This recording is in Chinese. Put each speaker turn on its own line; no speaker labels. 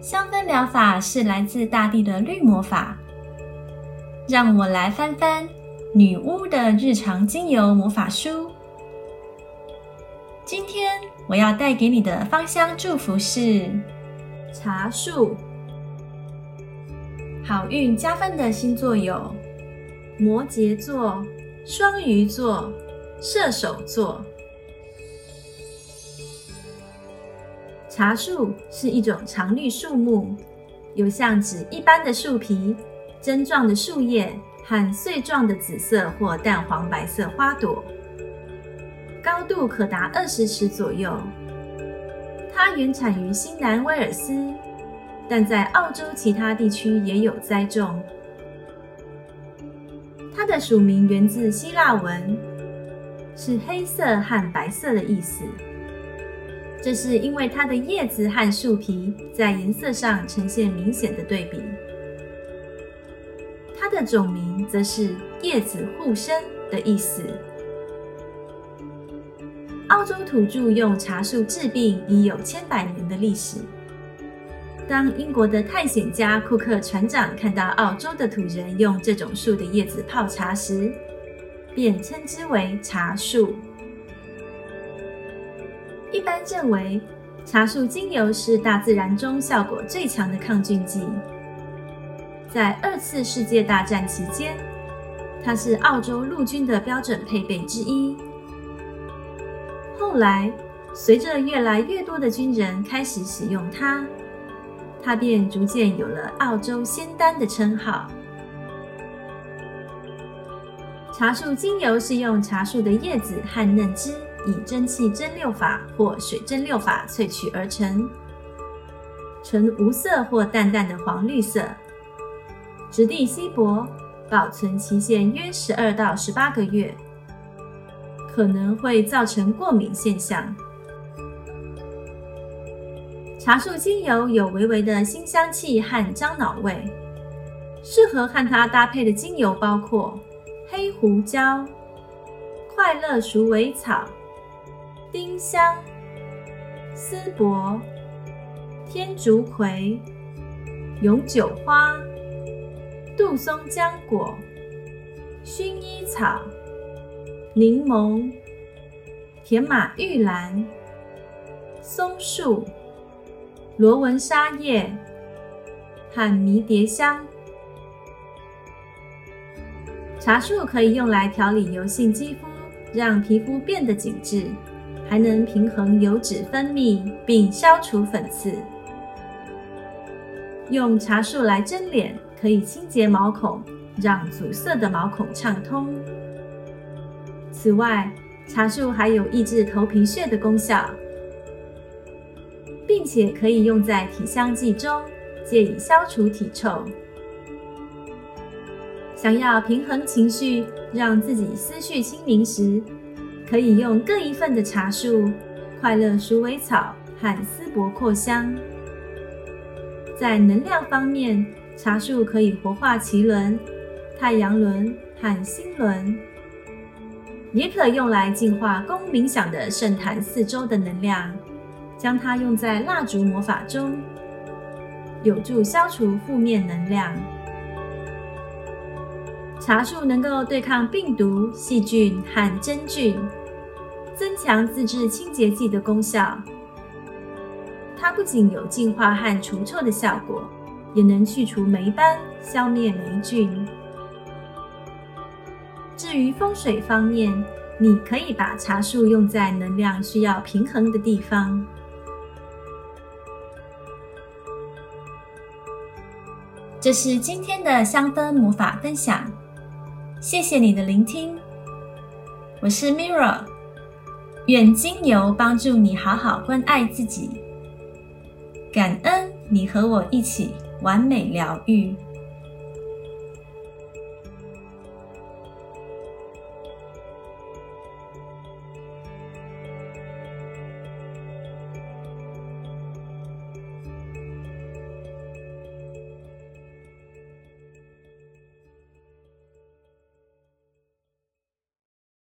香氛疗法是来自大地的绿魔法。让我来翻翻女巫的日常精油魔法书。今天我要带给你的芳香祝福是茶树。好运加分的星座有摩羯座、双鱼座、射手座。茶树是一种常绿树木，有像纸一般的树皮、针状的树叶和穗状的紫色或淡黄白色花朵，高度可达二十尺左右。它原产于新南威尔斯，但在澳洲其他地区也有栽种。它的属名源自希腊文，是黑色和白色的意思。这是因为它的叶子和树皮在颜色上呈现明显的对比。它的种名则是“叶子护身”的意思。澳洲土著用茶树治病已有千百年的历史。当英国的探险家库克船长看到澳洲的土人用这种树的叶子泡茶时，便称之为茶树。一般认为，茶树精油是大自然中效果最强的抗菌剂。在二次世界大战期间，它是澳洲陆军的标准配备之一。后来，随着越来越多的军人开始使用它，它便逐渐有了“澳洲仙丹”的称号。茶树精油是用茶树的叶子和嫩枝。以蒸汽蒸馏法或水蒸馏法萃取而成，呈无色或淡淡的黄绿色，质地稀薄，保存期限约十二到十八个月，可能会造成过敏现象。茶树精油有微微的辛香气和樟脑味，适合和它搭配的精油包括黑胡椒、快乐鼠尾草。丁香、丝柏、天竺葵、永久花、杜松浆果、薰衣草、柠檬、甜马玉兰、松树、罗纹沙叶和迷迭香。茶树可以用来调理油性肌肤，让皮肤变得紧致。还能平衡油脂分泌，并消除粉刺。用茶树来蒸脸，可以清洁毛孔，让阻塞的毛孔畅通。此外，茶树还有抑制头皮屑的功效，并且可以用在体香剂中，借以消除体臭。想要平衡情绪，让自己思绪清明时。可以用各一份的茶树、快乐鼠尾草和丝柏扩香。在能量方面，茶树可以活化脐轮、太阳轮和心轮，也可用来净化供冥想的圣坛四周的能量。将它用在蜡烛魔法中，有助消除负面能量。茶树能够对抗病毒、细菌和真菌。增强自制清洁剂的功效，它不仅有净化和除臭的效果，也能去除霉斑、消灭霉菌。至于风水方面，你可以把茶树用在能量需要平衡的地方。这是今天的香氛魔法分享，谢谢你的聆听，我是 Mirra。愿精油帮助你好好关爱自己。感恩你和我一起完美疗愈。